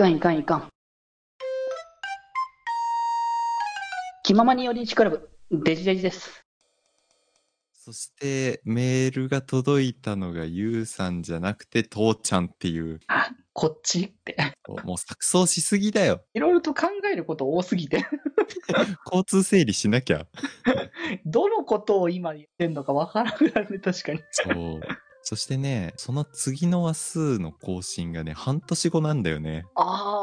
かんいかんいかん。気ままに寄り道クラブ、デジデジです。そしてメールが届いたのがゆうさんじゃなくて父ちゃんっていう、あ、こっちって。もう錯綜しすぎだよ。いろいろと考えること多すぎて、交通整理しなきゃ。どのことを今言ってんのかわからなくなるね、確かに。そう。そしてね、その次の話数の更新がね、半年後なんだよね。あ、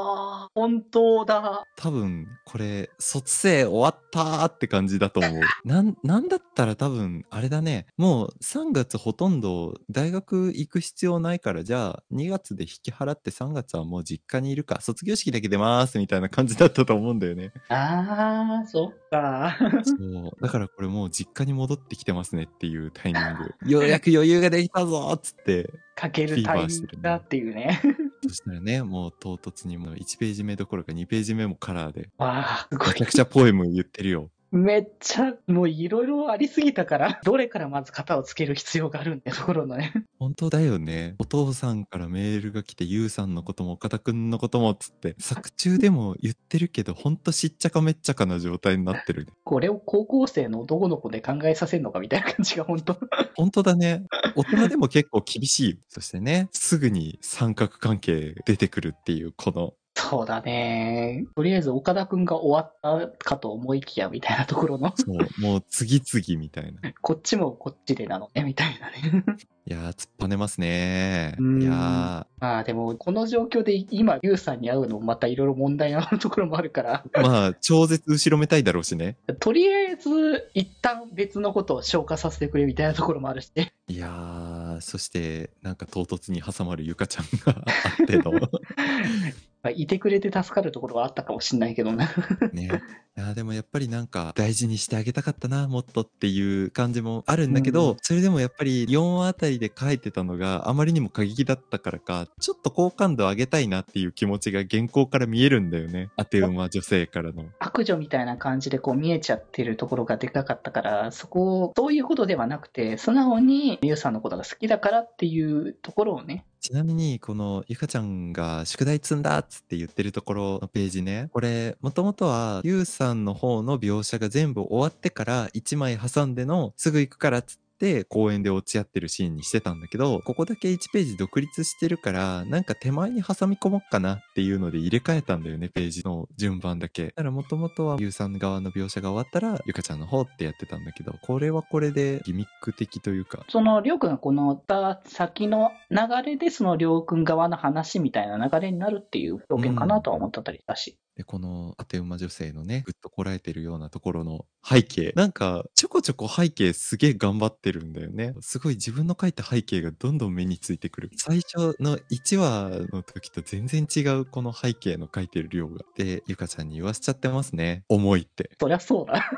本当だ。多分、これ、卒生終わったーって感じだと思う。なん、なんだったら多分、あれだね。もう3月ほとんど大学行く必要ないから、じゃあ2月で引き払って3月はもう実家にいるか、卒業式だけ出ますみたいな感じだったと思うんだよね。あー、そっか。そう。だからこれもう実家に戻ってきてますねっていうタイミング。ようやく余裕ができたぞーっつって。かけるタイミングだっていうね。そしたらね、もう唐突にもう1ページ目どころか2ページ目もカラーで。わー、すごいめちゃ。くちゃポエム言ってるよ。めっちゃ、もういろいろありすぎたから、どれからまず型をつける必要があるんってところのね。本当だよね。お父さんからメールが来て、ゆうさんのことも岡田くんのこともっつって、作中でも言ってるけど、ほんとしっちゃかめっちゃかな状態になってるね。これを高校生の男の子で考えさせるのかみたいな感じが本当。本当だね。大人でも結構厳しい。そしてね、すぐに三角関係出てくるっていう、この、そうだね。とりあえず岡田くんが終わったかと思いきやみたいなところの、そう、もう次々みたいな。こっちもこっちでなのね、みたいなね。いやー、突っぱねますね。うんいやまあでも、この状況で今、ユウさんに会うのもまたいろいろ問題なところもあるから、ー、まあ、超絶後ろめたいだろうしね。とりあえず一旦別のことを消化させてくれみたいなところもあるし、いやー、そして、なんか唐突に挟まるゆかちゃんがあっての。まあ、いてくれて助かるところはあったかもしれないけどね。ね。いやでもやっぱりなんか大事にしてあげたかったな、もっとっていう感じもあるんだけど、うんそれでもやっぱり4話あたりで書いてたのがあまりにも過激だったからか、ちょっと好感度上げたいなっていう気持ちが原稿から見えるんだよね。当て馬女性からの。悪女みたいな感じでこう見えちゃってるところがでかかったから、そこを、そういうことではなくて、素直にユウさんのことが好きだからっていうところをね、ちなみに、このゆかちゃんが宿題積んだっつって言ってるところのページね。これ、もともとはゆうさんの方の描写が全部終わってから1枚挟んでのすぐ行くからっつって公園で落ち合ってるシーンにしてたんだけど、ここだけ1ページ独立してるから、なんか手前に挟み込もうかなっていうので入れ替えたんだよね、ページの順番だけ。だからもともとはゆうさん側の描写が終わったら、ゆかちゃんの方ってやってたんだけど、これはこれでギミック的というか、そのりょうくんがこのた先の流れでそのりょうくん側の話みたいな流れになるっていう表現かなとは思ってたりしたし。で、この当て馬女性のね、ぐっとこらえてるようなところの背景。なんか、ちょこちょこ背景すげえ頑張ってるんだよね。すごい自分の描いた背景がどんどん目についてくる。最初の1話の時と全然違うこの背景の描いてる量が。で、ゆかちゃんに言わせちゃってますね。重いって。そりゃそうだ。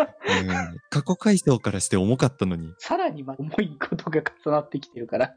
うん。過去回想からして重かったのに。さらにまあ重いことが重なってきてるから。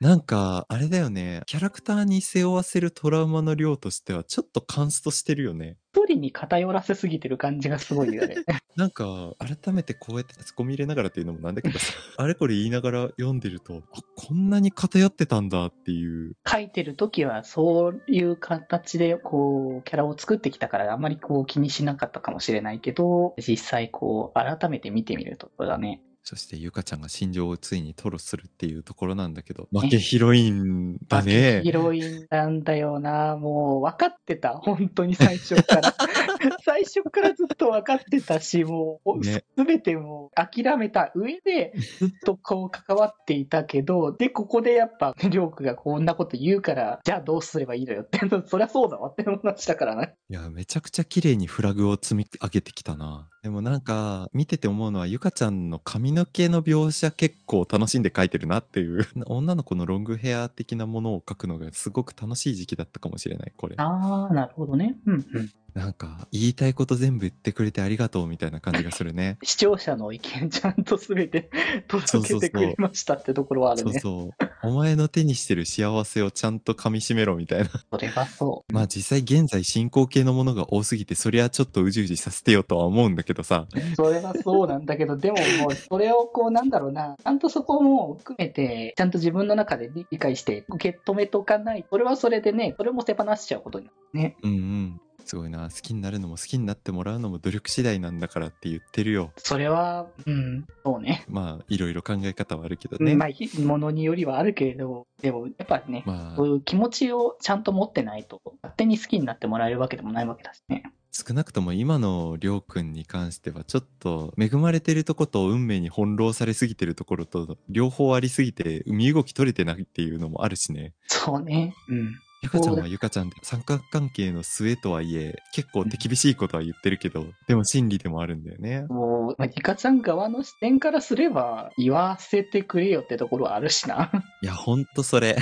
なんか、あれだよね。キャラクターに背負わせるトラウマの量としては、ちょっとカンストしてるよね。一人に偏らせすぎてる感じがすごいよね。なんか、改めてこうやってツッコミ入れながらっていうのもなんだけどさ、あれこれ言いながら読んでると、あ、こんなに偏ってたんだっていう。書いてる時はそういう形でこうキャラを作ってきたからあまりこう気にしなかったかもしれないけど、実際こう改めて見てみるとそうだね。そしてゆかちゃんが心情をついに吐露するっていうところなんだけど、負けヒロインだね。ヒロインなんだよな。もう分かってた。本当に最初から。最初からずっと分かってたし、もうねすべてもう諦めた上でずっとこう関わっていたけど、で、ここでやっぱ、りょうくがこんなこと言うから、じゃあどうすればいいのよって、そりゃそうだわって思いましたからね。いや、めちゃくちゃ綺麗にフラグを積み上げてきたな。でもなんか、見てて思うのは、ゆかちゃんの髪の毛の描写結構楽しんで描いてるなっていう。女の子のロングヘア的なものを描くのがすごく楽しい時期だったかもしれない、これ。あー、なるほどね。うんうん。なんか、言いたいこと全部言ってくれてありがとうみたいな感じがするね。視聴者の意見ちゃんとすべて 届けてくれましたってところはあるね。そうそう。お前の手にしてる幸せをちゃんと噛み締めろみたいな。それはそまあ実際現在進行形のものが多すぎて、そりゃちょっとうじうじさせてよとは思うんだけどさ。う。それはそうなんだけど、でももう、それをこう、なんだろうな、ちゃんとそこも含めて、ちゃんと自分の中で理解して受け止めとかない。それはそれでね、それも手放しちゃうことになるね。うんうん。すごいな。好きになるのも好きになってもらうのも努力次第なんだからって言ってるよ。それは、うん、そうね。まあ、いろいろ考え方はあるけどね。まあ、ひものによりはあるけれど、でも、やっぱね、まあそう、いう気持ちをちゃんと持ってないと、勝手に好きになってもらえるわけでもないわけだしね。少なくとも今のりょうくんに関してはちょっと恵まれてるとこと運命に翻弄されすぎてるところと両方ありすぎて身動き取れてないっていうのもあるしね。そうね。うん。ゆかちゃんはゆかちゃんで三角関係の末とはいえ結構手厳しいことは言ってるけどでも真理でもあるんだよね。もう、まあ、リカちゃん側の視点からすれば、言わせてくれよってところはあるしな。いやほんとそれ。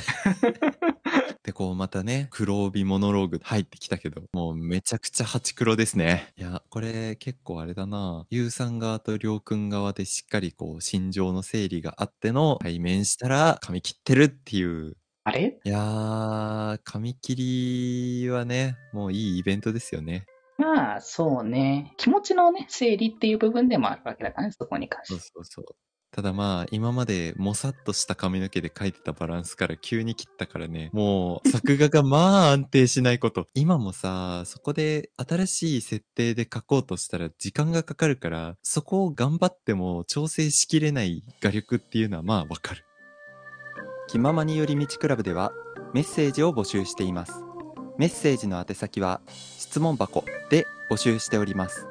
でこうまたね黒帯モノローグ入ってきたけどもうめちゃくちゃハチ黒ですね。いやこれ結構あれだなゆうさん側とりょうくん側でしっかりこう心情の整理があっての対面したら髪切ってるっていうあれ？いやー髪切りはねもういいイベントですよね。まあ、そうね。気持ちのね、整理っていう部分でもあるわけだからね、そこに関してそう。そうそう。ただまあ、今までもさっとした髪の毛で描いてたバランスから急に切ったからね、もう作画がまあ安定しないこと。今もさ、そこで新しい設定で描こうとしたら時間がかかるから、そこを頑張っても調整しきれない画力っていうのはまあわかる。気ままに寄り道クラブではメッセージを募集しています。メッセージの宛先は質問箱で募集しております。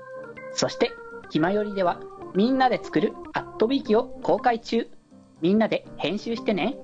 そして、ひまよりでは、みんなで作るアットビーキを公開中。みんなで編集してね。